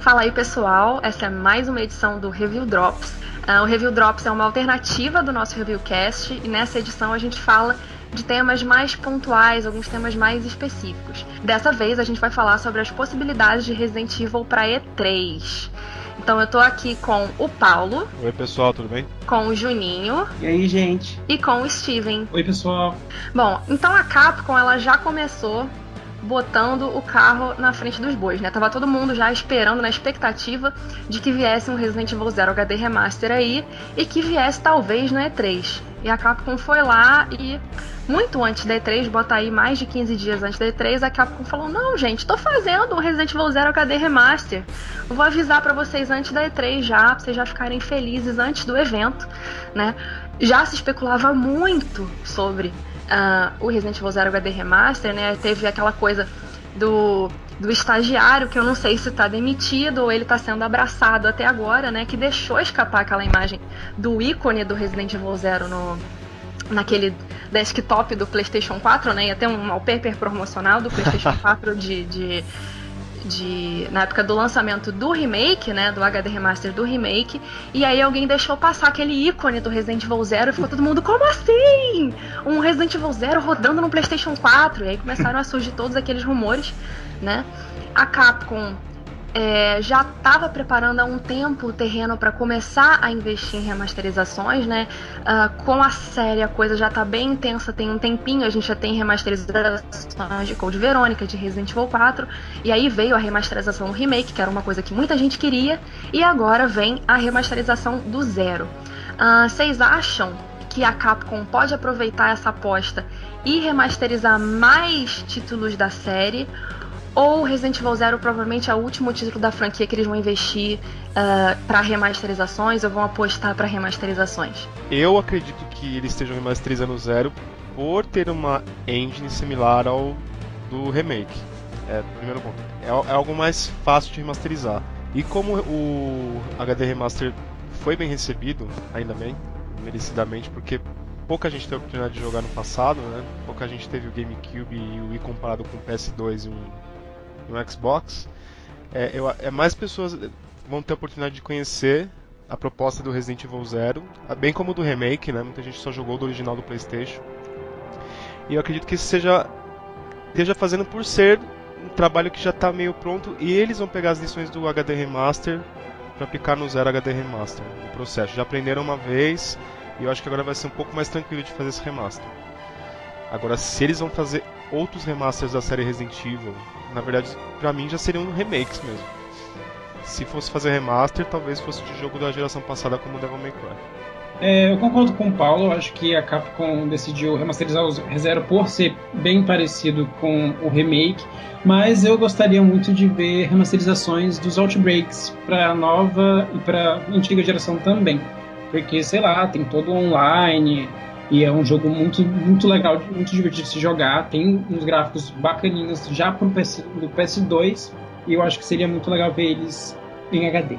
Fala aí pessoal, essa é mais uma edição do Review Drops. Uh, o Review Drops é uma alternativa do nosso Reviewcast e nessa edição a gente fala de temas mais pontuais, alguns temas mais específicos. Dessa vez a gente vai falar sobre as possibilidades de Resident Evil para E3. Então eu tô aqui com o Paulo. Oi, pessoal, tudo bem? Com o Juninho. E aí, gente? E com o Steven. Oi, pessoal. Bom, então a Capcom ela já começou botando o carro na frente dos bois, né? Tava todo mundo já esperando, na expectativa de que viesse um Resident Evil Zero HD Remaster aí e que viesse talvez no E3. E a Capcom foi lá e muito antes da E3, bota aí mais de 15 dias antes da E3, a Capcom falou: "Não, gente, tô fazendo um Resident Evil Zero HD Remaster. Vou avisar para vocês antes da E3 já, pra vocês já ficarem felizes antes do evento", né? Já se especulava muito sobre uh, o Resident Evil Zero HD Remaster, né? Teve aquela coisa do, do estagiário, que eu não sei se tá demitido ou ele tá sendo abraçado até agora, né? Que deixou escapar aquela imagem do ícone do Resident Evil Zero no, naquele desktop do PlayStation 4, né? Ia ter um wallpaper promocional do PlayStation 4 de, de de na época do lançamento do remake, né, do HD remaster do remake, e aí alguém deixou passar aquele ícone do Resident Evil Zero e ficou todo mundo como assim? Um Resident Evil Zero rodando no PlayStation 4. E aí começaram a surgir todos aqueles rumores, né? A Capcom é, já estava preparando há um tempo o terreno para começar a investir em remasterizações, né? Uh, com a série a coisa já está bem intensa, tem um tempinho, a gente já tem remasterizações de Code Verônica, de Resident Evil 4, e aí veio a remasterização do remake, que era uma coisa que muita gente queria, e agora vem a remasterização do zero. Uh, vocês acham que a Capcom pode aproveitar essa aposta e remasterizar mais títulos da série? Ou Resident Evil Zero provavelmente é o último título da franquia que eles vão investir uh, ah, para remasterizações ou vão apostar para remasterizações? Eu acredito que eles estejam remasterizando o Zero por ter uma engine similar ao do remake. É, primeiro ponto. É, é algo mais fácil de remasterizar. E como o HD Remaster foi bem recebido, ainda bem, merecidamente, porque pouca gente teve a oportunidade de jogar no passado, né? Pouca gente teve o GameCube e o Wii comparado com o PS2 e um no Xbox, é, eu, é, mais pessoas vão ter a oportunidade de conhecer a proposta do Resident Evil Zero, bem como do remake, né? Muita gente só jogou do original do PlayStation. E eu acredito que isso seja esteja fazendo por ser um trabalho que já está meio pronto e eles vão pegar as lições do HD Remaster para aplicar no Zero HD Remaster, o processo. Já aprenderam uma vez e eu acho que agora vai ser um pouco mais tranquilo de fazer esse remaster. Agora, se eles vão fazer outros remasters da série Resident Evil, na verdade, pra mim já seriam remakes mesmo. Se fosse fazer remaster, talvez fosse de jogo da geração passada como Devil May Cry. É, eu concordo com o Paulo, acho que a Capcom decidiu remasterizar o ReZero por ser bem parecido com o remake, mas eu gostaria muito de ver remasterizações dos Outbreaks para nova e para antiga geração também. Porque, sei lá, tem todo online, e é um jogo muito, muito legal, muito divertido de se jogar. Tem uns gráficos bacaninhos já pro PS, do PS2. E eu acho que seria muito legal ver eles em HD.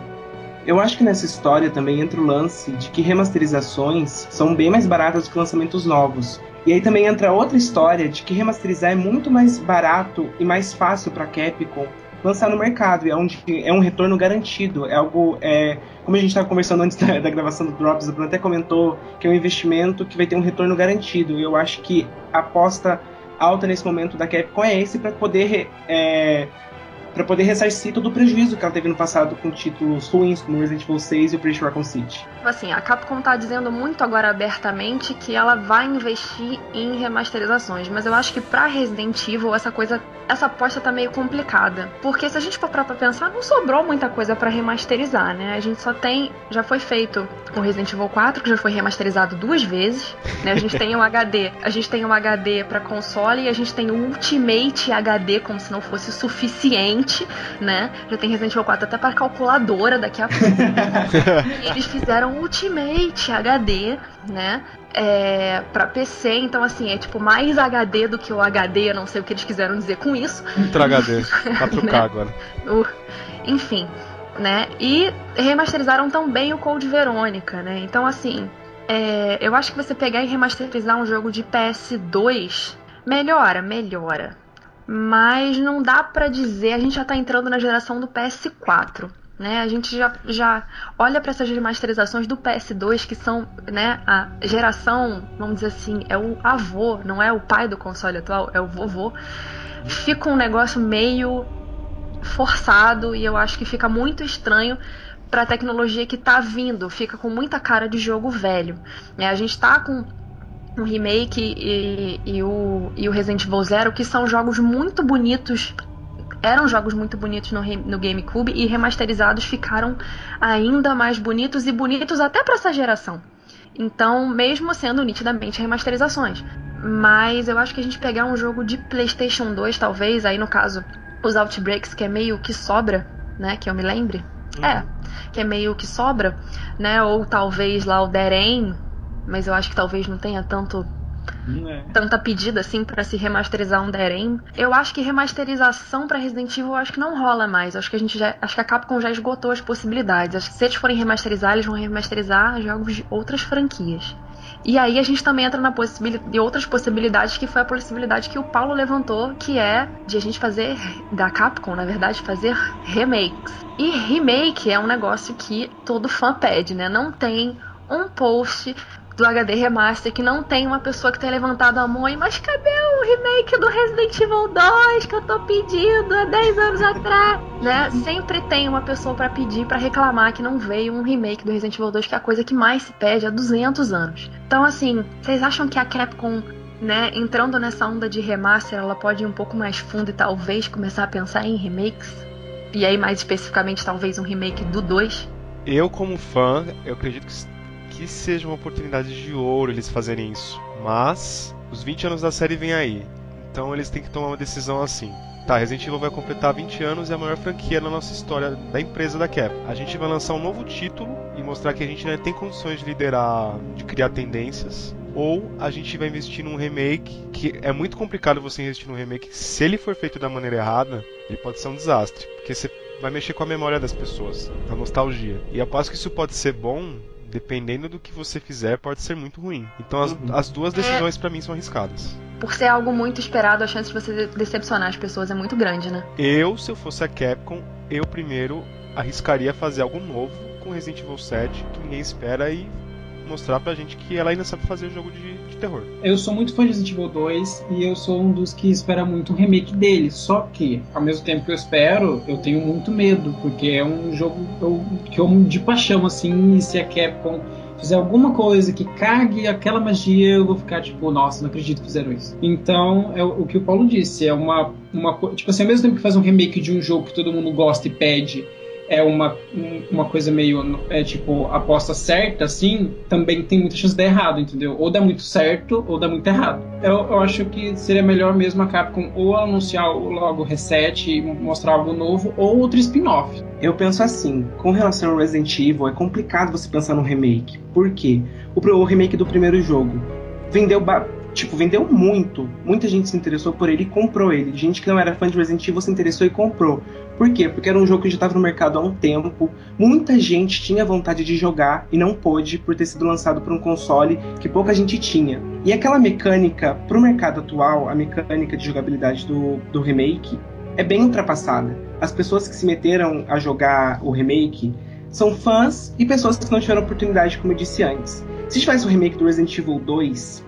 Eu acho que nessa história também entra o lance de que remasterizações são bem mais baratas que lançamentos novos. E aí também entra outra história de que remasterizar é muito mais barato e mais fácil para Capcom lançar no mercado. É, onde é um retorno garantido. É algo. É, como a gente estava conversando antes da, da, gravação do Drops, o Bruno até comentou que é um investimento que vai ter um retorno garantido. Eu acho que a aposta alta nesse momento da Capcom é esse para poder é, para poder ressarcir todo o prejuízo que ela teve no passado com títulos ruins como Resident Evil 6 e o Pretty Raccoon City. Assim, a Capcom tá dizendo muito agora abertamente que ela vai investir em remasterizações, mas eu acho que para Resident Evil essa coisa, essa aposta tá meio complicada, porque se a gente for pra pensar, não sobrou muita coisa para remasterizar, né? A gente só tem, já foi feito o Resident Evil 4 que já foi remasterizado duas vezes, né? A gente tem um HD, a gente tem um HD para console e a gente tem o Ultimate HD como se não fosse suficiente né? Já tem Resident Evil 4 até para calculadora daqui a pouco. e eles fizeram Ultimate HD, né? É, para PC, então assim, é tipo mais HD do que o HD, eu não sei o que eles quiseram dizer com isso. Ultra HD, 4K né? agora. O, enfim, né? E remasterizaram também o Code Verônica, né? Então assim, é, eu acho que você pegar e remasterizar um jogo de PS2 melhora, melhora mas não dá para dizer, a gente já tá entrando na geração do PS4. Né, a gente já, já olha para essas remasterizações do PS2, que são né, a geração, vamos dizer assim, é o avô, não é o pai do console atual, é o vovô. Fica um negócio meio forçado e eu acho que fica muito estranho para a tecnologia que tá vindo, fica com muita cara de jogo velho. É, a gente tá com um remake e, e, o, e o Resident Evil Zero, que são jogos muito bonitos eram jogos muito bonitos no, no GameCube e remasterizados ficaram ainda mais bonitos e bonitos até para essa geração. Então, mesmo sendo nitidamente remasterizações. Mas eu acho que a gente pegar um jogo de PlayStation 2, talvez, aí no caso, os Outbreaks, que é meio que sobra, né? Que eu me lembre. Uhum. É, que é meio que sobra, né? Ou talvez lá o Aim, mas eu acho que talvez não tenha tanto é. tanta pedida assim para se remasterizar um Derem. Eu acho que remasterização para Resident Evil eu acho que não rola mais. acho que a gente já, acho que a Capcom já esgotou as possibilidades. Acho que se eles forem remasterizar, eles vão remasterizar jogos de outras franquias. E aí a gente também entra na possibilidade de outras possibilidades, que foi a possibilidade que o Paulo levantou, que é de a gente fazer da Capcom, na verdade, fazer remakes. E remake é um negócio que todo fã pede, né? Não tem um post do HD Remaster que não tem uma pessoa que tenha levantado a mão e mas cadê o remake do Resident Evil 2 que eu tô pedindo há 10 anos atrás, né? Sempre tem uma pessoa para pedir, para reclamar que não veio um remake do Resident Evil 2, que é a coisa que mais se pede há 200 anos. Então assim, vocês acham que a Capcom né, entrando nessa onda de remaster, ela pode ir um pouco mais fundo e talvez começar a pensar em remakes? E aí, mais especificamente, talvez um remake do 2? Eu, como fã, eu acredito que que seja uma oportunidade de ouro eles fazerem isso. Mas os 20 anos da série vêm aí. Então eles têm que tomar uma decisão assim. Tá, Resident Evil vai completar 20 anos e é a maior franquia na nossa história da empresa da Cap. A gente vai lançar um novo título e mostrar que a gente ainda tem condições de liderar, de criar tendências. Ou a gente vai investir num remake, que é muito complicado você investir num remake. Se ele for feito da maneira errada, ele pode ser um desastre. Porque você vai mexer com a memória das pessoas, a nostalgia. E após que isso pode ser bom, dependendo do que você fizer, pode ser muito ruim. Então as, uhum. as duas decisões para mim são arriscadas. Por ser algo muito esperado, a chance de você decepcionar as pessoas é muito grande, né? Eu, se eu fosse a Capcom, eu primeiro arriscaria fazer algo novo com Resident Evil 7 que ninguém espera e mostrar pra gente que ela ainda sabe fazer jogo de, de, terror. Eu sou muito fã de Resident Evil 2 e eu sou um dos que espera muito um remake dele. Só que, ao mesmo tempo que eu espero, eu tenho muito medo, porque é um jogo que eu de paixão, assim, e se a Capcom fizer alguma coisa que cague aquela magia, eu vou ficar tipo, nossa, não acredito que fizeram isso. Então, é o, o que o Paulo disse, é uma, uma. Tipo assim, ao mesmo tempo que faz um remake de um jogo que todo mundo gosta e pede é uma, uma coisa meio, é, tipo, aposta certa, assim, também tem muita chance de dar errado, entendeu? Ou dá muito certo, ou dá muito errado. Eu, eu acho que seria melhor mesmo a Capcom ou anunciar logo reset e mostrar algo novo, ou outro spin-off. Eu penso assim, com relação ao Resident Evil, é complicado você pensar no remake. Por quê? O, o remake do primeiro jogo vendeu tipo, vendeu muito. Muita gente se interessou por ele e comprou ele. Gente que não era fã de Resident Evil se interessou e comprou. Por quê? Porque era um jogo que já estava no mercado há um tempo. Muita gente tinha vontade de jogar e não pôde por ter sido lançado por um console que pouca gente tinha. E aquela mecânica, para o mercado atual, a mecânica de jogabilidade do, do remake, é bem ultrapassada. As pessoas que se meteram a jogar o remake são fãs e pessoas que não tiveram oportunidade, como eu disse antes. Se tivesse o remake do Resident Evil 2,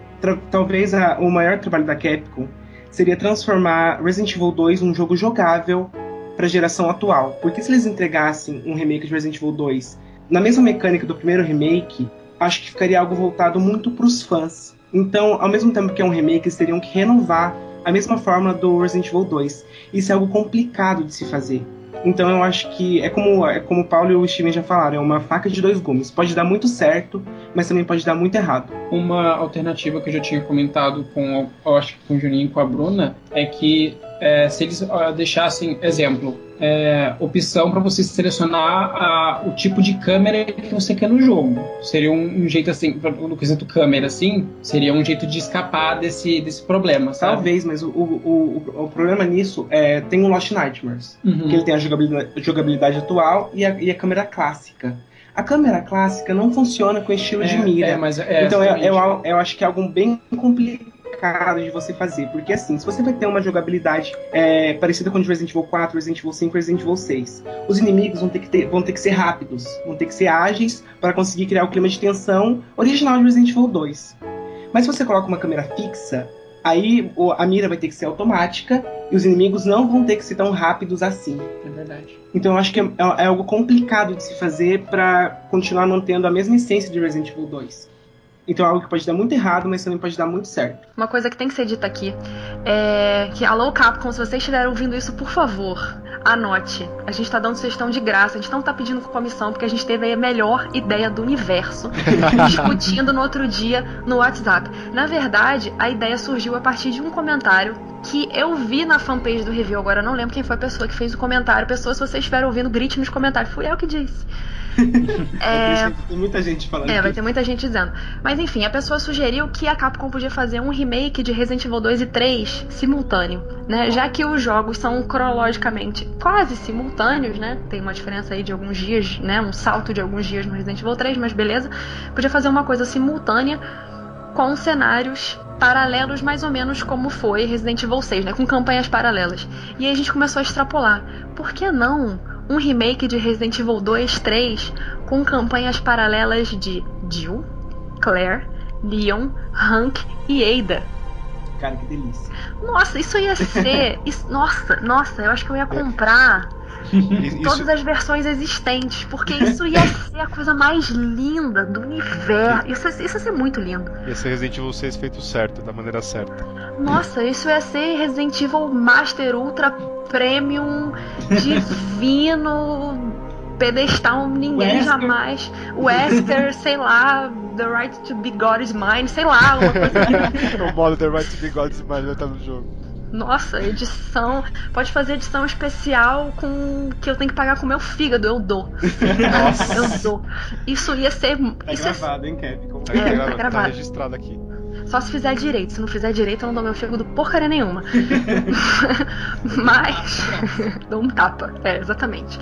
talvez a, o maior trabalho da Capcom seria transformar Resident Evil 2 num jogo jogável para a geração atual. Porque se eles entregassem um remake de Resident Evil 2 na mesma mecânica do primeiro remake, acho que ficaria algo voltado muito para os fãs. Então, ao mesmo tempo que é um remake, eles teriam que renovar a mesma forma do Resident Evil 2. Isso é algo complicado de se fazer. Então eu acho que é como, é como o Paulo e o Steven já falaram, é uma faca de dois gumes. Pode dar muito certo, mas também pode dar muito errado. Uma alternativa que eu já tinha comentado com, eu acho que com o Juninho e com a Bruna, é que é, se eles deixassem, exemplo, é, opção para você selecionar a, o tipo de câmera que você quer no jogo. Seria um, um jeito assim, no quesito câmera, assim, seria um jeito de escapar desse, desse problema, sabe? Talvez, mas o, o, o, o problema nisso é tem o Lost Nightmares, uhum. que ele tem a jogabilidade, jogabilidade atual e a, e a câmera clássica. A câmera clássica não funciona com estilo é, de mira. É, mas é, então eu, eu, eu, acho que é algo bem complicado complicado de você fazer. Porque assim, se você vai ter uma jogabilidade é, parecida com o de Resident Evil 4, Resident Evil 5, Resident Evil 6, os inimigos vão ter que, ter, vão ter que ser rápidos, vão ter que ser ágeis para conseguir criar o clima de tensão original de Resident Evil 2. Mas se você coloca uma câmera fixa, aí a mira vai ter que ser automática e os inimigos não vão ter que ser tão rápidos assim. É verdade. Então eu acho que é, é algo complicado de se fazer para continuar mantendo a mesma essência de Resident Evil 2. Então é algo que pode dar muito errado, mas também pode dar muito certo. Uma coisa que tem que ser dita aqui é que, alô Capcom, se vocês estiverem ouvindo isso, por favor, anote. A gente tá dando sugestão de graça, a gente não tá pedindo comissão, porque a gente teve aí a melhor ideia do universo, discutindo no outro dia no WhatsApp. Na verdade, a ideia surgiu a partir de um comentário que eu vi na fanpage do review, agora eu não lembro quem foi a pessoa que fez o comentário. Pessoa, se vocês estiverem ouvindo, grite nos comentários. Fui eu que disse. É... Tem muita gente falando. É, vai ter muita gente dizendo. Mas enfim, a pessoa sugeriu que a Capcom podia fazer um remake de Resident Evil 2 e 3 simultâneo, né? Já que os jogos são cronologicamente quase simultâneos, né? Tem uma diferença aí de alguns dias, né? Um salto de alguns dias no Resident Evil 3, mas beleza. Podia fazer uma coisa simultânea com cenários paralelos mais ou menos como foi Resident Evil 6, né? Com campanhas paralelas. E aí a gente começou a extrapolar. Por que não um remake de Resident Evil 2, 3 com campanhas paralelas de Jill, Claire, Leon, Hank e Ada. Cara, que delícia. Nossa, isso ia ser. Isso, nossa, nossa, eu acho que eu ia comprar. Isso... Todas as versões existentes, porque isso ia ser a coisa mais linda do universo. Isso, isso ia ser muito lindo. Ia ser Resident Evil 6 feito certo, da maneira certa. Nossa, isso ia ser Resident Evil Master Ultra Premium Divino pedestal ninguém Wesker. jamais. Wesker, sei lá, The Right to Be God is Mine, sei lá, uma coisa assim. o modo The Right to Be God is Mine já tá no jogo. Nossa, edição. Pode fazer edição especial com que eu tenho que pagar com meu fígado, eu dou. Nossa. eu dou. Isso ia ser. Tá isso gravado, hein, Kevin? Tá, é, tá, gravado. tá registrado aqui. Só se fizer direito. Se não fizer direito, eu não dou meu fígado porcaria nenhuma. Mas. dou um tapa. É, exatamente.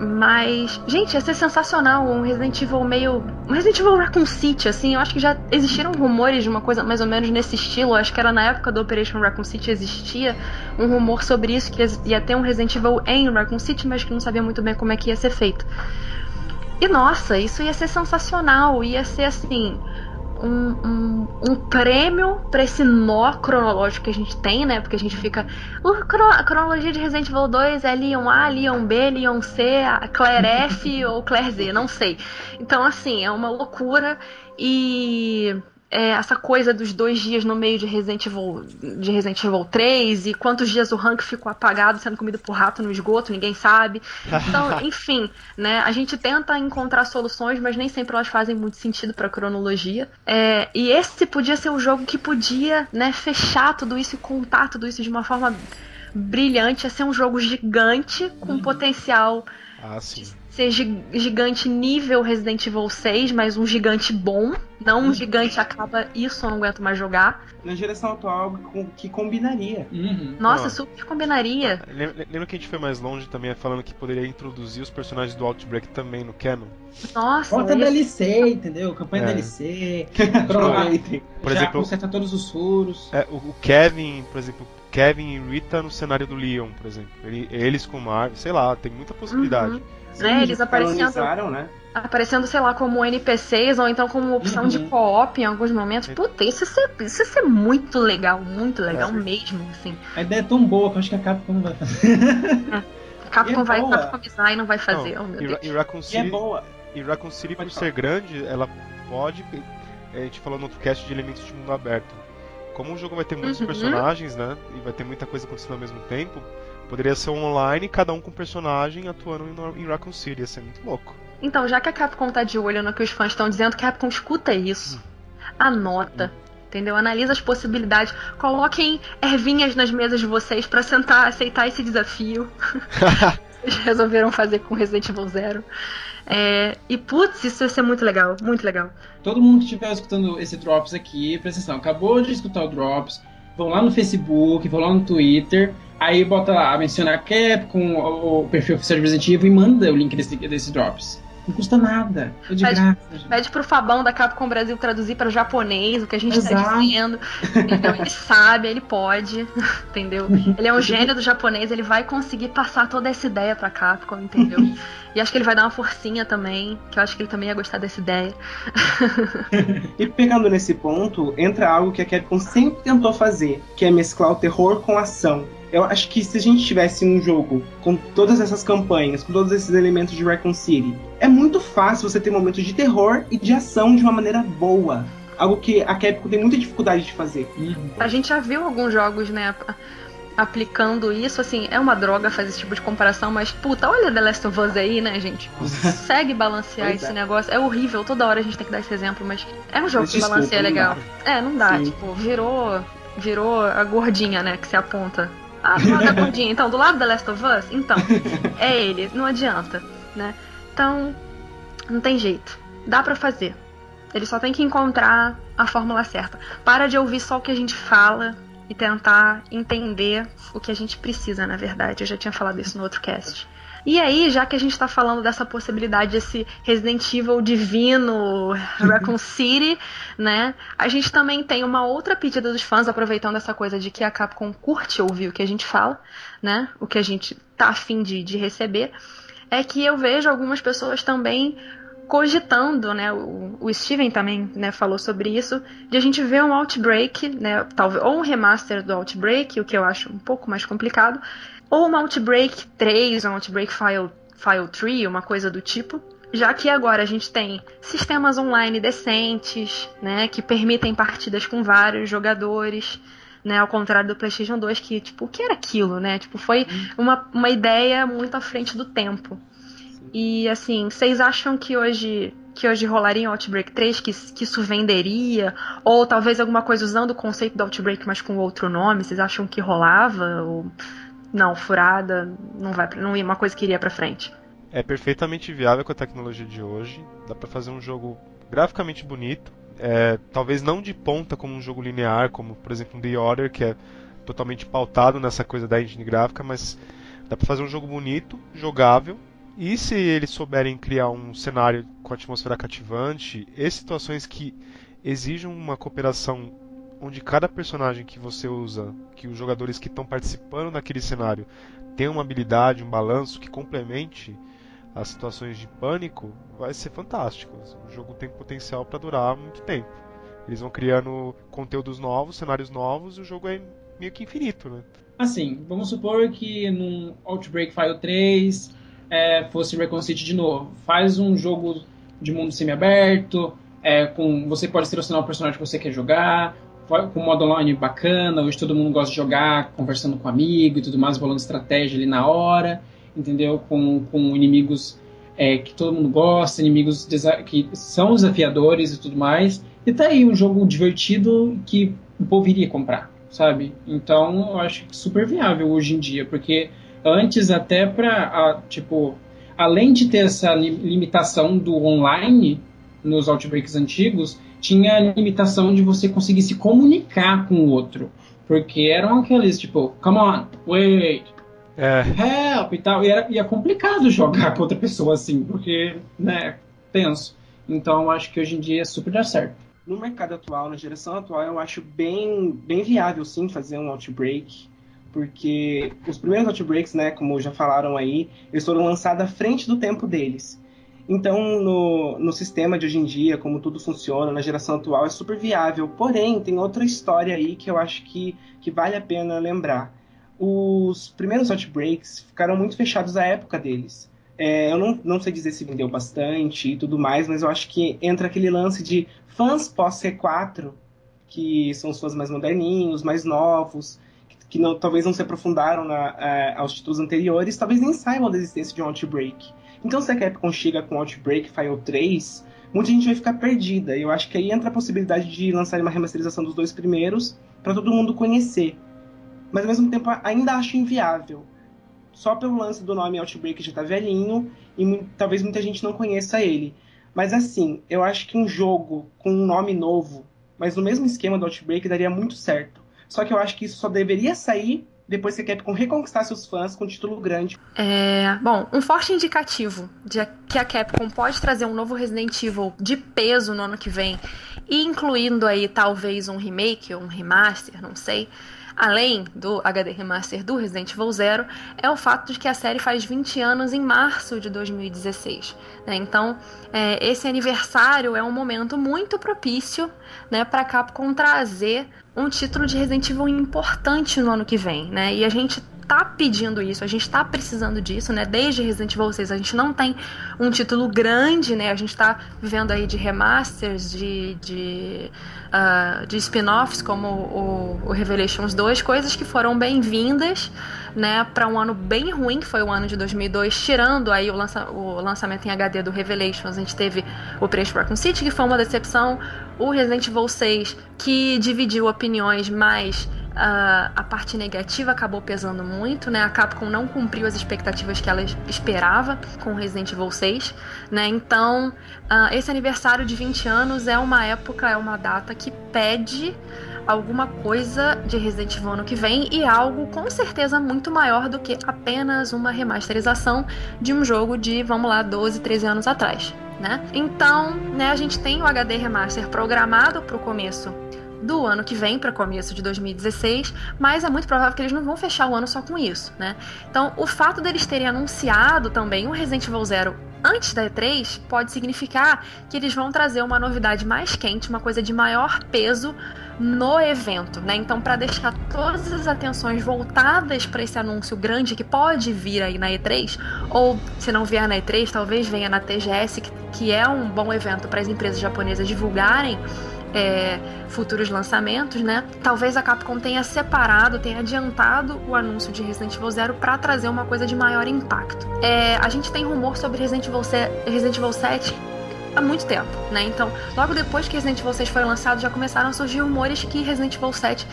Mas, gente, ia ser sensacional um Resident Evil meio. Um Resident Evil Raccoon City, assim. Eu acho que já existiram rumores de uma coisa mais ou menos nesse estilo. Eu acho que era na época do Operation Raccoon City existia um rumor sobre isso, que ia ter um Resident Evil em Raccoon City, mas que não sabia muito bem como é que ia ser feito. E nossa, isso ia ser sensacional. Ia ser assim um, um, um prêmio para esse nó cronológico que a gente tem, né? Porque a gente fica. a cronologia de Resident Evil 2 é Leon A, Leon B, Leon C, Claire F ou Claire Z, não sei. Então, assim, é uma loucura e é, essa coisa dos dois dias no meio de Resident, Evil, de Resident Evil 3 e quantos dias o Hank ficou apagado sendo comido por rato no esgoto, ninguém sabe. Então, enfim, né, a gente tenta encontrar soluções, mas nem sempre elas fazem muito sentido para a cronologia. É, e esse podia ser o jogo que podia né, fechar tudo isso e contar tudo isso de uma forma brilhante. Ia ser um jogo gigante com uhum. potencial. Ah, sim ser gigante nível Resident Evil 6, mas um gigante bom. Não um gigante acaba isso, eu não aguento mais jogar. Na geração atual, que combinaria. Uhum. Nossa, super combinaria. Lembra que a gente foi mais longe também falando que poderia introduzir os personagens do Outbreak também no canon? Nossa, Bota DLC, entendeu? Campanha é. DLC. por exemplo, conserta todos os furos. É, o, o Kevin, por exemplo, Kevin e Rita no cenário do Leon, por exemplo. Eles com Marvel, sei lá, tem muita possibilidade. Uhum né? Eles aparecendo. Né? Aparecendo, sei lá, como NPCs ou então como opção uhum. de co-op em alguns momentos. Puta, isso ia ser, isso ia ser muito legal, muito legal é. mesmo, assim. A ideia é tão boa que eu acho que a Capcom não vai fazer. É. Capcom é vai capcomizar e não vai fazer. Não, oh, meu e, E Raccoon City, e é boa. E Raccoon City, por ser grande, ela pode. A gente falou no outro cast de elementos de mundo aberto. Como o jogo vai ter muitos uhum. personagens, né? E vai ter muita coisa acontecendo ao mesmo tempo Poderia ser um online, cada um com um personagem atuando em Raccoon City, ia ser muito louco. Então, já que a Capcom tá de olho no que os fãs estão dizendo, Capcom escuta isso. Anota. Entendeu? Analisa as possibilidades. Coloquem ervinhas nas mesas de vocês para sentar, aceitar esse desafio. Eles resolveram fazer com Resident Evil Zero. É, e putz, isso ia ser muito legal, muito legal. Todo mundo que estiver escutando esse Drops aqui, presta atenção, acabou de escutar o Drops, vão lá no Facebook, vão lá no Twitter, Aí bota lá, menciona a Capcom, o perfil oficial de Resident Evil e manda o link desse, desse Drops. Não custa nada. É de Pede- graça. gente. Pede pro Fabão da Capcom Brasil traduzir para japonês o que a gente tá Exato. dizendo. Então ele sabe, ele pode, entendeu? Ele é um gênio do japonês, ele vai conseguir passar toda essa ideia pra Capcom, entendeu? E acho que ele vai dar uma forcinha também, que eu acho que ele também ia gostar dessa ideia. E pegando nesse ponto, entra algo que a Capcom sempre tentou fazer, que é mesclar o terror com ação. Eu acho que se a gente tivesse um jogo com todas essas campanhas, com todos esses elementos de Raccoon City, é muito fácil você ter momentos de terror e de ação de uma maneira boa. Algo que a Capcom tem muita dificuldade de fazer. Uhum. A gente já viu alguns jogos, né, ap- aplicando isso, assim, é uma droga fazer esse tipo de comparação, mas puta, olha The Last of Us aí, né, gente? Consegue balancear esse é. negócio. É horrível, toda hora a gente tem que dar esse exemplo, mas é um jogo Mas que desculpa, balanceia legal. dá. É, não dá, Sim. tipo, virou, virou a gordinha, né, que se aponta. Ah, do lado da gordinha. Então, do lado da Last of Us? Então, é ele, não adianta, né? Então, não tem jeito. Dá pra fazer. Ele só tem que encontrar a fórmula certa. Para de ouvir só o que a gente fala e tentar entender o que a gente precisa, na verdade. Eu já tinha falado isso no outro cast. E aí, já que a gente tá falando dessa possibilidade desse Resident Evil divino, Raccoon City, né? A gente também tem uma outra pedida dos fãs, aproveitando essa coisa de que a Capcom curte ouvir o que a gente fala, né? O que a gente tá afim de, de receber. É que eu vejo algumas pessoas também cogitando, né? O, o Steven também né, falou sobre isso, de a gente ver um Outbreak, né? Talvez, ou um remaster do Outbreak, o que eu acho um pouco mais complicado, ou um Outbreak 3, um Outbreak File, File 3, uma coisa do tipo. Já que agora a gente tem sistemas online decentes, né, que permitem partidas com vários jogadores, né, ao contrário do PlayStation 2, que, tipo, o que era aquilo, né? Tipo, foi uma, uma ideia muito à frente do tempo. E, assim, vocês acham que hoje que hoje rolaria um Outbreak 3, que, que isso venderia? Ou talvez alguma coisa usando o conceito do Outbreak, mas com outro nome? Vocês acham que rolava? Ou não, furada, não vai, não ia uma coisa que iria pra frente? É perfeitamente viável com a tecnologia de hoje. Dá pra fazer um jogo graficamente bonito. É, talvez não de ponta como um jogo linear, como por exemplo um The Order, que é totalmente pautado nessa coisa da engine gráfica, mas dá pra fazer um jogo bonito, jogável. E se eles souberem criar um cenário com atmosfera cativante e situações que exijam uma cooperação onde cada personagem que você usa, que os jogadores que estão participando daquele cenário tem uma habilidade, um balanço que complemente as situações de pânico, vai ser fantástico. O jogo tem potencial para durar muito tempo. Eles vão criando conteúdos novos, cenários novos, e o jogo é meio que infinito, né? Assim, vamos supor que num Outbreak File 3 é, fosse Recon City de novo. Faz um jogo de mundo semi-aberto, é, com você pode selecionar o personagem que você quer jogar, com modo online bacana, hoje todo mundo gosta de jogar, conversando com amigo e tudo mais, bolando estratégia ali na hora, entendeu? Com, com inimigos é, que todo mundo gosta, inimigos que são desafiadores e tudo mais. E tá aí um jogo divertido que o povo iria comprar, sabe? Então eu acho super viável hoje em dia, porque antes até pra, tipo, além de ter essa li- limitação do online nos Outbreaks antigos, tinha a limitação de você conseguir se comunicar com o outro. Porque eram aqueles, tipo, come on, wait, É, help e tal. E, era, e é complicado jogar com outra pessoa assim, porque, né, tenso. Então eu acho que hoje em dia super dá certo. No mercado atual, na geração atual, eu acho bem, bem viável sim fazer um Outbreak. Porque os primeiros Outbreaks, né, como já falaram aí, eles foram lançados à frente do tempo deles. Então, no, no sistema de hoje em dia, como tudo funciona, na geração atual, é super viável. Porém, tem outra história aí que eu acho que, que vale a pena lembrar. Os primeiros Outbreaks ficaram muito fechados à época deles. É, eu não, não sei dizer se vendeu bastante e tudo mais, mas eu acho que entra aquele lance de fãs pós-C4, que são os fãs mais moderninhos, mais novos, que, que não- talvez não se aprofundaram na- é, aos títulos anteriores, talvez nem saibam da existência de um Outbreak. Então, se a Capcom chega com Outbreak File 3, muita gente vai ficar perdida. Eu acho que aí entra a possibilidade de lançar uma remasterização dos dois primeiros para todo mundo conhecer. Mas ao mesmo tempo ainda acho inviável. Só pelo lance do nome Outbreak já tá velhinho e talvez muita gente não conheça ele. Mas assim, eu acho que um jogo com um nome novo, mas no mesmo esquema do Outbreak, daria muito certo. Só que eu acho que isso só deveria sair depois que a Capcom reconquistasse os fãs com um título grande. É, bom, um forte indicativo de que a Capcom pode trazer um novo Resident Evil de peso no ano que vem, incluindo aí talvez um remake ou um remaster, não sei, além do HD Remaster do Resident Evil Zero, é o fato de que a série faz 20 anos em março de 2016. Né? Então, é, esse aniversário é um momento muito propício né, para a Capcom trazer um título de Resident Evil importante no ano que vem. Né? E a gente tá pedindo isso, a gente tá precisando disso, né? Desde Resident Evil 6 a gente não tem um título grande, né? A gente tá vivendo aí de remasters, de, de, uh, de spin-offs como o, o Revelations 2, coisas que foram bem-vindas, né? Para um ano bem ruim, que foi o ano de 2002, tirando aí o, lança, o lançamento em HD do Revelations, a gente teve o Preço Raccoon City, que foi uma decepção, o Resident Evil 6, que dividiu opiniões mais Uh, a parte negativa acabou pesando muito, né? A Capcom não cumpriu as expectativas que ela esperava com Resident Evil 6, né? Então, uh, esse aniversário de 20 anos é uma época, é uma data que pede alguma coisa de Resident Evil ano que vem e algo com certeza muito maior do que apenas uma remasterização de um jogo de, vamos lá, 12, 13 anos atrás. Né? Então, né, a gente tem o HD Remaster programado para o começo do ano que vem para começo de 2016, mas é muito provável que eles não vão fechar o ano só com isso, né? Então, o fato deles terem anunciado também um Resident Evil Zero antes da E3 pode significar que eles vão trazer uma novidade mais quente, uma coisa de maior peso no evento, né? Então, para deixar todas as atenções voltadas para esse anúncio grande que pode vir aí na E3, ou se não vier na E3, talvez venha na TGS, que é um bom evento para as empresas japonesas divulgarem é, futuros lançamentos, né? Talvez a Capcom tenha separado, tenha adiantado o anúncio de Resident Evil Zero para trazer uma coisa de maior impacto. É, a gente tem rumor sobre Resident Evil, Resident Evil 7 há muito tempo, né? Então, logo depois que Resident Evil 6 foi lançado, já começaram a surgir rumores que Resident Evil 7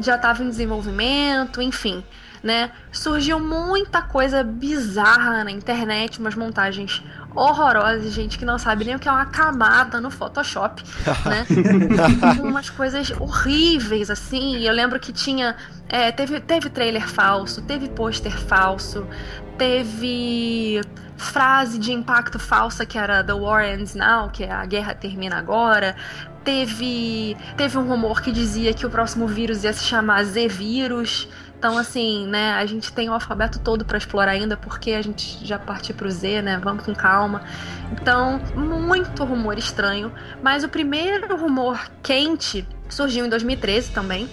já estava em desenvolvimento, enfim né? Surgiu muita coisa bizarra na internet, umas montagens horrorosas, gente que não sabe nem o que é uma camada no Photoshop, né? umas coisas horríveis, assim. Eu lembro que tinha. É, teve, teve trailer falso, teve pôster falso, teve frase de impacto falsa que era The War Ends Now, que é a guerra termina agora. Teve, teve um rumor que dizia que o próximo vírus ia se chamar Z-Vírus. Então, assim, né, a gente tem o alfabeto todo para explorar ainda, porque a gente já partiu pro Z, né? Vamos com calma. Então, muito rumor estranho. Mas o primeiro rumor quente surgiu em 2013 também.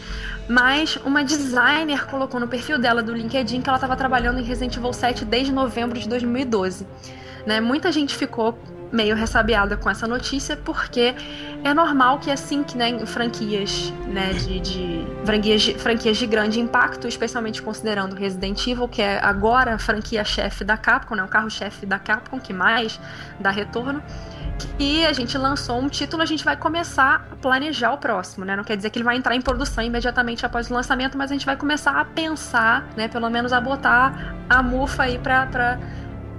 Mas uma designer colocou no perfil dela do LinkedIn que ela estava trabalhando em Resident Evil 7 desde novembro de 2012. Né? Muita gente ficou meio ressabiada com essa notícia, porque é normal que assim que né, franquias, né, de, de, franquias, de, franquias de grande impacto, especialmente considerando Resident Evil, que é agora a franquia chefe da Capcom, né, o carro-chefe da Capcom que mais dá retorno, que a gente lançou um título, a gente vai começar a planejar o próximo, né? Não quer dizer que ele vai entrar em produção imediatamente após o lançamento, mas a gente vai começar a pensar, né, pelo menos a botar a mufa aí para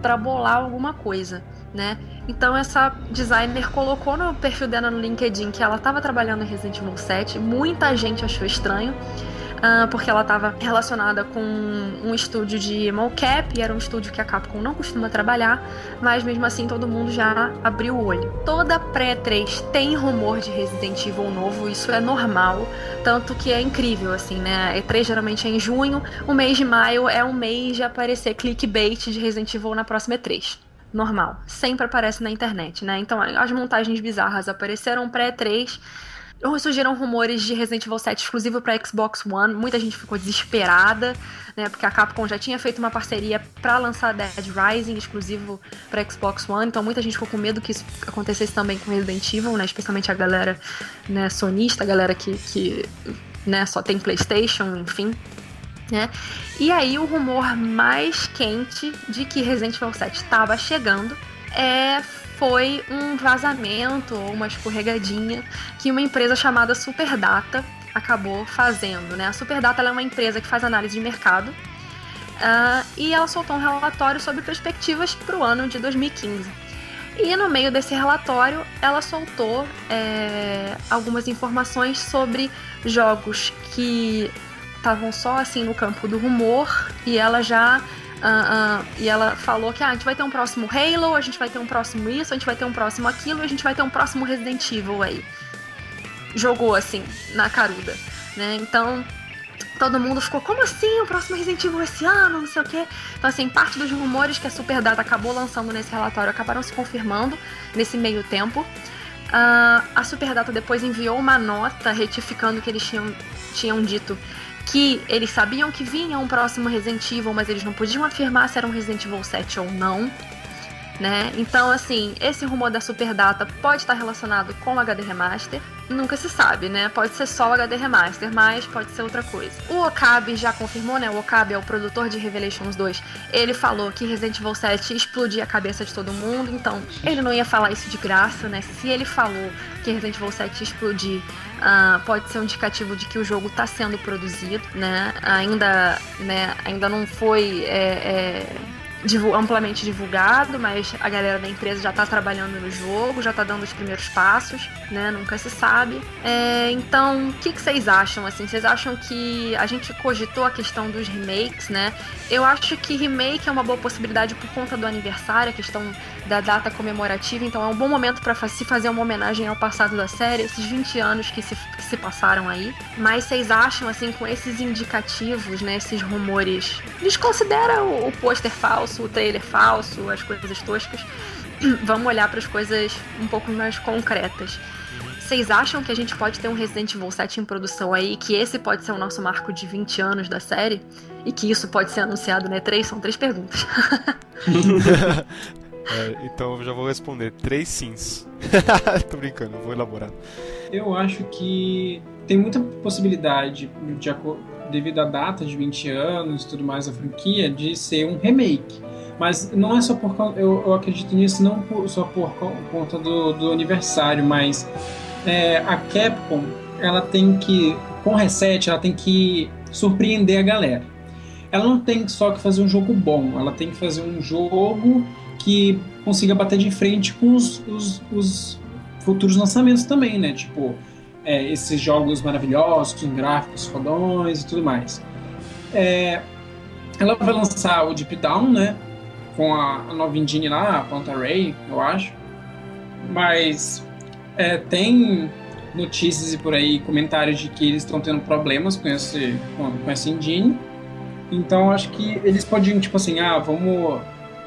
para bolar alguma coisa, né? Então essa designer colocou no perfil dela no LinkedIn que ela estava trabalhando em Resident Evil 7. Muita gente achou estranho. Uh, porque ela estava relacionada com um estúdio de mocap, e era um estúdio que a Capcom não costuma trabalhar, mas mesmo assim todo mundo já abriu o olho. Toda pré-3 tem rumor de Resident Evil novo, isso é normal, tanto que é incrível, assim, né? E3 geralmente é em junho, o mês de maio é um mês de aparecer clickbait de Resident Evil na próxima E3 normal. Sempre aparece na internet, né? Então as montagens bizarras apareceram pré-3. Surgiram rumores de Resident Evil 7 exclusivo para Xbox One. Muita gente ficou desesperada, né? Porque a Capcom já tinha feito uma parceria para lançar Dead Rising exclusivo para Xbox One. Então muita gente ficou com medo que isso acontecesse também com Resident Evil, né? Especialmente a galera né, sonista, a galera que, que né, só tem PlayStation, enfim né? E aí o rumor mais quente de que Resident Evil 7 estava chegando é foi um vazamento ou uma escorregadinha que uma empresa chamada Superdata acabou fazendo, né? A Superdata é uma empresa que faz análise de mercado uh, e ela soltou um relatório sobre perspectivas para o ano de 2015. E no meio desse relatório, ela soltou é, algumas informações sobre jogos que estavam só assim no campo do rumor e ela já Uh, uh, e ela falou que ah, a gente vai ter um próximo Halo, a gente vai ter um próximo isso, a gente vai ter um próximo aquilo, a gente vai ter um próximo Resident Evil aí. Jogou assim, na caruda, né? Então, todo mundo ficou, como assim? O próximo Resident Evil esse ano, não sei o quê. Então, assim, parte dos rumores que a Superdata acabou lançando nesse relatório acabaram se confirmando nesse meio tempo. Uh, a Superdata depois enviou uma nota retificando que eles tinham, tinham dito que eles sabiam que vinha um próximo Resident Evil, mas eles não podiam afirmar se era um Resident Evil 7 ou não. Né? Então, assim, esse rumor da Super Data pode estar relacionado com o HD Remaster. Nunca se sabe, né? Pode ser só o HD Remaster, mas pode ser outra coisa. O Okabe já confirmou, né? O Okabe é o produtor de Revelations 2. Ele falou que Resident Evil 7 explodia a cabeça de todo mundo, então ele não ia falar isso de graça, né? Se ele falou que Resident Evil 7 explodir Uh, pode ser um indicativo de que o jogo está sendo produzido, né? Ainda, né, ainda não foi é, é amplamente divulgado, mas a galera da empresa já está trabalhando no jogo, já está dando os primeiros passos, né? Nunca se sabe. É, então, o que, que, vocês acham? Assim, vocês acham que a gente cogitou a questão dos remakes, né? Eu acho que remake é uma boa possibilidade por conta do aniversário, a questão da data comemorativa, então é um bom momento para se fazer uma homenagem ao passado da série, esses 20 anos que se, que se passaram aí. Mas vocês acham, assim, com esses indicativos, né, esses rumores, desconsidera o, o pôster falso, o trailer falso, as coisas toscas, vamos olhar para as coisas um pouco mais concretas. Vocês acham que a gente pode ter um Resident Evil 7 em produção aí, que esse pode ser o nosso marco de 20 anos da série? E que isso pode ser anunciado né? três São três perguntas. É, então eu já vou responder três sims. Tô brincando, vou elaborar. Eu acho que tem muita possibilidade, de, devido à data de 20 anos e tudo mais da franquia, de ser um remake. Mas não é só por eu, eu acredito nisso não por, só por conta do, do aniversário, mas é, a Capcom ela tem que com reset ela tem que surpreender a galera. Ela não tem só que fazer um jogo bom, ela tem que fazer um jogo que consiga bater de frente com os, os, os futuros lançamentos também, né? Tipo, é, esses jogos maravilhosos, com gráficos fodões e tudo mais. É, ela vai lançar o Deep Down, né? Com a, a nova engine lá, a Panta Ray, eu acho. Mas é, tem notícias e por aí comentários de que eles estão tendo problemas com esse com, com essa engine. Então acho que eles podiam, tipo assim, ah, vamos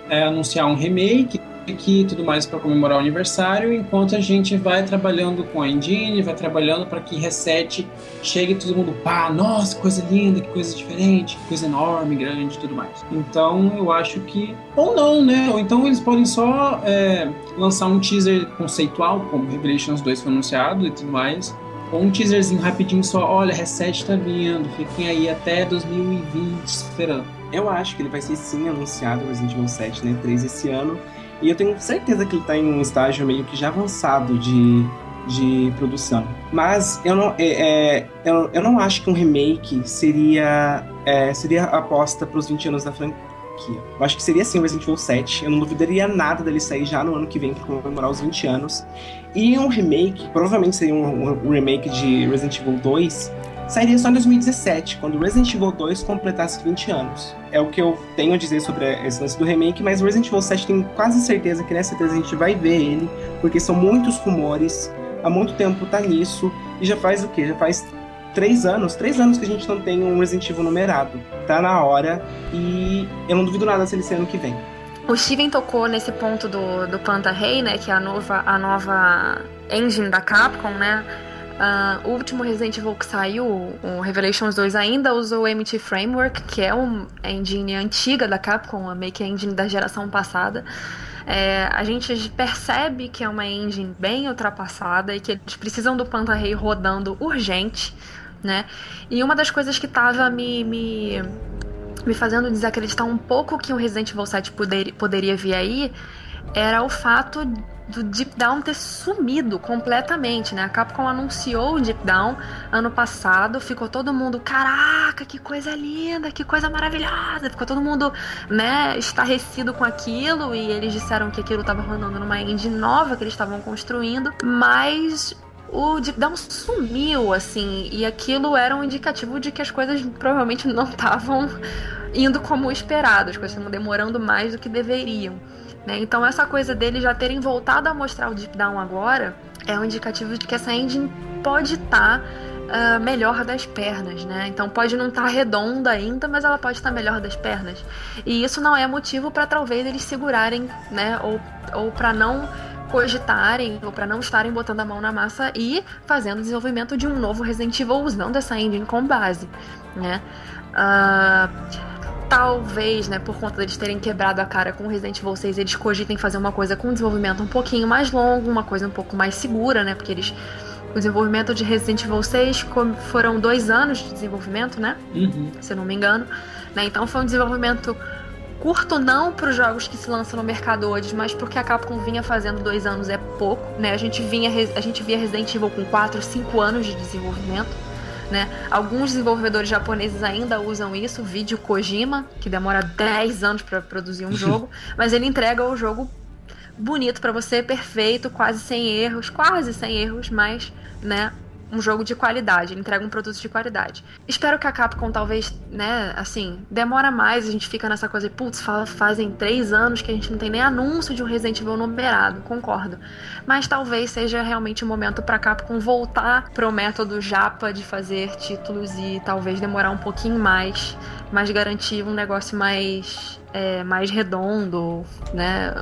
é, anunciar um remake e tudo mais para comemorar o aniversário, enquanto a gente vai trabalhando com a engine, vai trabalhando para que Reset chegue todo mundo, pá, nossa, coisa linda, que coisa diferente, que coisa enorme, grande e tudo mais. Então eu acho que. Ou não, né? Ou então eles podem só é, lançar um teaser conceitual, como Revelations 2 foi anunciado e tudo mais. Ou um teaserzinho rapidinho só, olha, Reset tá vindo, fiquem aí até 2020 esperando. Eu acho que ele vai ser sim anunciado Resident Evil 7, né? 3 esse ano. E eu tenho certeza que ele está em um estágio meio que já avançado de, de produção. Mas eu não, é, é, eu, eu não acho que um remake seria, é, seria aposta para os 20 anos da franquia. Eu acho que seria sim o Resident Evil 7. Eu não duvidaria nada dele sair já no ano que vem para comemorar os 20 anos. E um remake, provavelmente seria um, um remake de Resident Evil 2, sairia só em 2017, quando Resident Evil 2 completasse 20 anos. É o que eu tenho a dizer sobre esse lance do remake, mas Resident Evil 7 tem quase certeza que nessa certeza a gente vai ver ele, porque são muitos rumores, há muito tempo tá nisso, e já faz o quê? Já faz três anos, três anos que a gente não tem um Resident Evil numerado. Tá na hora, e eu não duvido nada se ele ser ano que vem. O Steven tocou nesse ponto do, do Panta Rei, né, que é a nova, a nova engine da Capcom, né, Uh, o último Resident Evil que saiu, o Revelations 2, ainda usou o MT Framework, que é uma engine antiga da Capcom, a make engine da geração passada. É, a gente percebe que é uma engine bem ultrapassada e que eles precisam do Panta Rei rodando urgente, né? E uma das coisas que tava me, me, me fazendo desacreditar um pouco que o Resident Evil 7 poder, poderia vir aí era o fato do Deep Down ter sumido completamente, né? A Capcom anunciou o Deep Down ano passado, ficou todo mundo, caraca, que coisa linda, que coisa maravilhosa, ficou todo mundo, né, estarrecido com aquilo e eles disseram que aquilo estava rodando numa engine nova que eles estavam construindo, mas o Deep Down sumiu, assim, e aquilo era um indicativo de que as coisas provavelmente não estavam indo como esperado, as coisas estavam demorando mais do que deveriam. Né? Então essa coisa deles já terem voltado a mostrar o Deep Down agora é um indicativo de que essa engine pode estar tá, uh, melhor das pernas, né? Então pode não estar tá redonda ainda, mas ela pode estar tá melhor das pernas. E isso não é motivo para talvez eles segurarem, né? Ou, ou para não cogitarem ou para não estarem botando a mão na massa e fazendo o desenvolvimento de um novo Resident Evil usando essa engine como base, né? Uh, talvez, né, por conta deles terem quebrado a cara com o Resident Evil 6, eles cogitem fazer uma coisa com um desenvolvimento um pouquinho mais longo, uma coisa um pouco mais segura, né? Porque eles. O desenvolvimento de Resident Evil 6 foram dois anos de desenvolvimento, né? Uhum. Se eu não me engano. Né? Então foi um desenvolvimento curto não para os jogos que se lançam no mercado hoje, mas porque a Capcom vinha fazendo dois anos é pouco, né? A gente vinha a gente via Resident Evil com 4, 5 anos de desenvolvimento. Né? Alguns desenvolvedores japoneses ainda usam isso, o vídeo Kojima, que demora 10 anos para produzir um jogo, mas ele entrega o jogo bonito para você, perfeito, quase sem erros, quase sem erros, mas, né, um jogo de qualidade, ele entrega um produto de qualidade. Espero que a Capcom talvez, né, assim, demora mais, a gente fica nessa coisa de, putz, fazem três anos que a gente não tem nem anúncio de um Resident Evil numerado, concordo. Mas talvez seja realmente o momento pra Capcom voltar pro método japa de fazer títulos e talvez demorar um pouquinho mais, mas garantir um negócio mais é, mais redondo, né?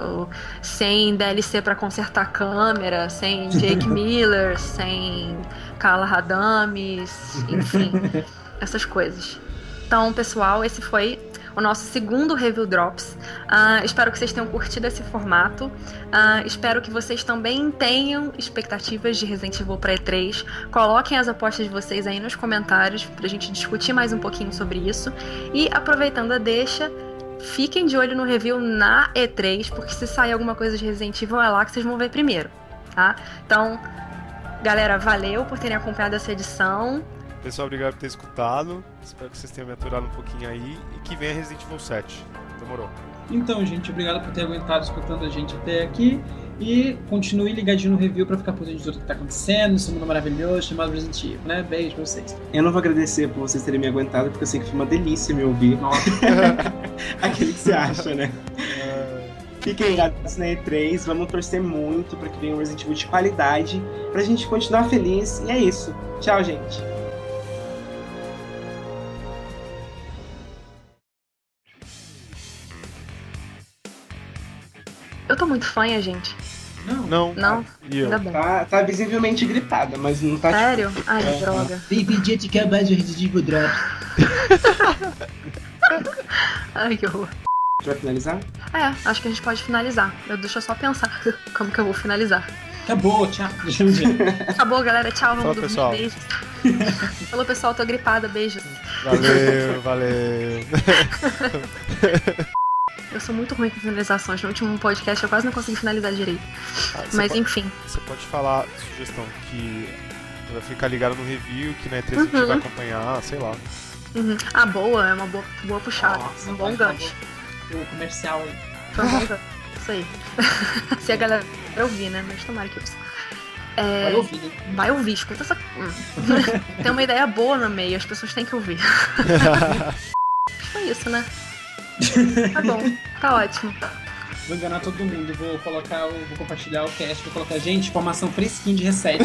Sem DLC para consertar câmera, sem Jake Miller, sem Carla Radames, enfim, essas coisas. Então, pessoal, esse foi o nosso segundo Review Drops. Uh, espero que vocês tenham curtido esse formato. Uh, espero que vocês também tenham expectativas de Resident Evil para E3. Coloquem as apostas de vocês aí nos comentários para a gente discutir mais um pouquinho sobre isso. E aproveitando a deixa, fiquem de olho no review na E3, porque se sair alguma coisa de Resident Evil é lá que vocês vão ver primeiro, tá? Então, Galera, valeu por terem acompanhado essa edição. Pessoal, obrigado por ter escutado. Espero que vocês tenham me aturado um pouquinho aí e que venha Resident Evil 7. Demorou. Então, gente, obrigado por ter aguentado escutando a gente até aqui. E continue ligadinho no review pra ficar por dentro de tudo que tá acontecendo, esse mundo maravilhoso chamado Resident Evil, né? Beijo pra vocês. Eu não vou agradecer por vocês terem me aguentado, porque eu sei que foi uma delícia me ouvir. Nossa. Aquele que você acha, né? Fiquem ligados na E3, vamos torcer muito para que venha um Resident Evil de qualidade, pra gente continuar feliz. E é isso. Tchau, gente. Eu tô muito fanha, gente. Não. Não. Não? Eu? Ainda bem. Tá, tá visivelmente gripada, mas não tá. Sério? Tipo... Ai, É. droga. Vem pedir de acabar de Resident Evil Drops. Ai, que horror. A gente vai finalizar? É, acho que a gente pode finalizar. Eu, deixa eu só pensar como que eu vou finalizar. Acabou, tchau. Deixa eu ver. Acabou, galera. Tchau, vamos Falou, dormir. pessoal. Beijos. Falou, pessoal. Tô gripada. Beijos. Valeu, valeu. Eu sou muito ruim com finalizações. No último podcast eu quase não consegui finalizar direito. Ah, Mas pode- enfim. Você pode falar, sugestão, que vai ficar ligado no review, que na E3 a gente Uhum. vai acompanhar, sei lá. Uhum. Ah, boa. É uma boa, boa puxada. Nossa, um bom gancho. O comercial aí. Isso aí. Se a galera ouvir, né? Mas tomara que ouça. É, Vai ouvir, né? vai ouvir, escuta essa. Tem uma ideia boa no meio, as pessoas têm que ouvir. Foi isso, né? Tá bom, tá ótimo. Vou enganar todo mundo. Vou colocar, o- vou compartilhar o cast, vou colocar, gente, informação fresquinha de reset.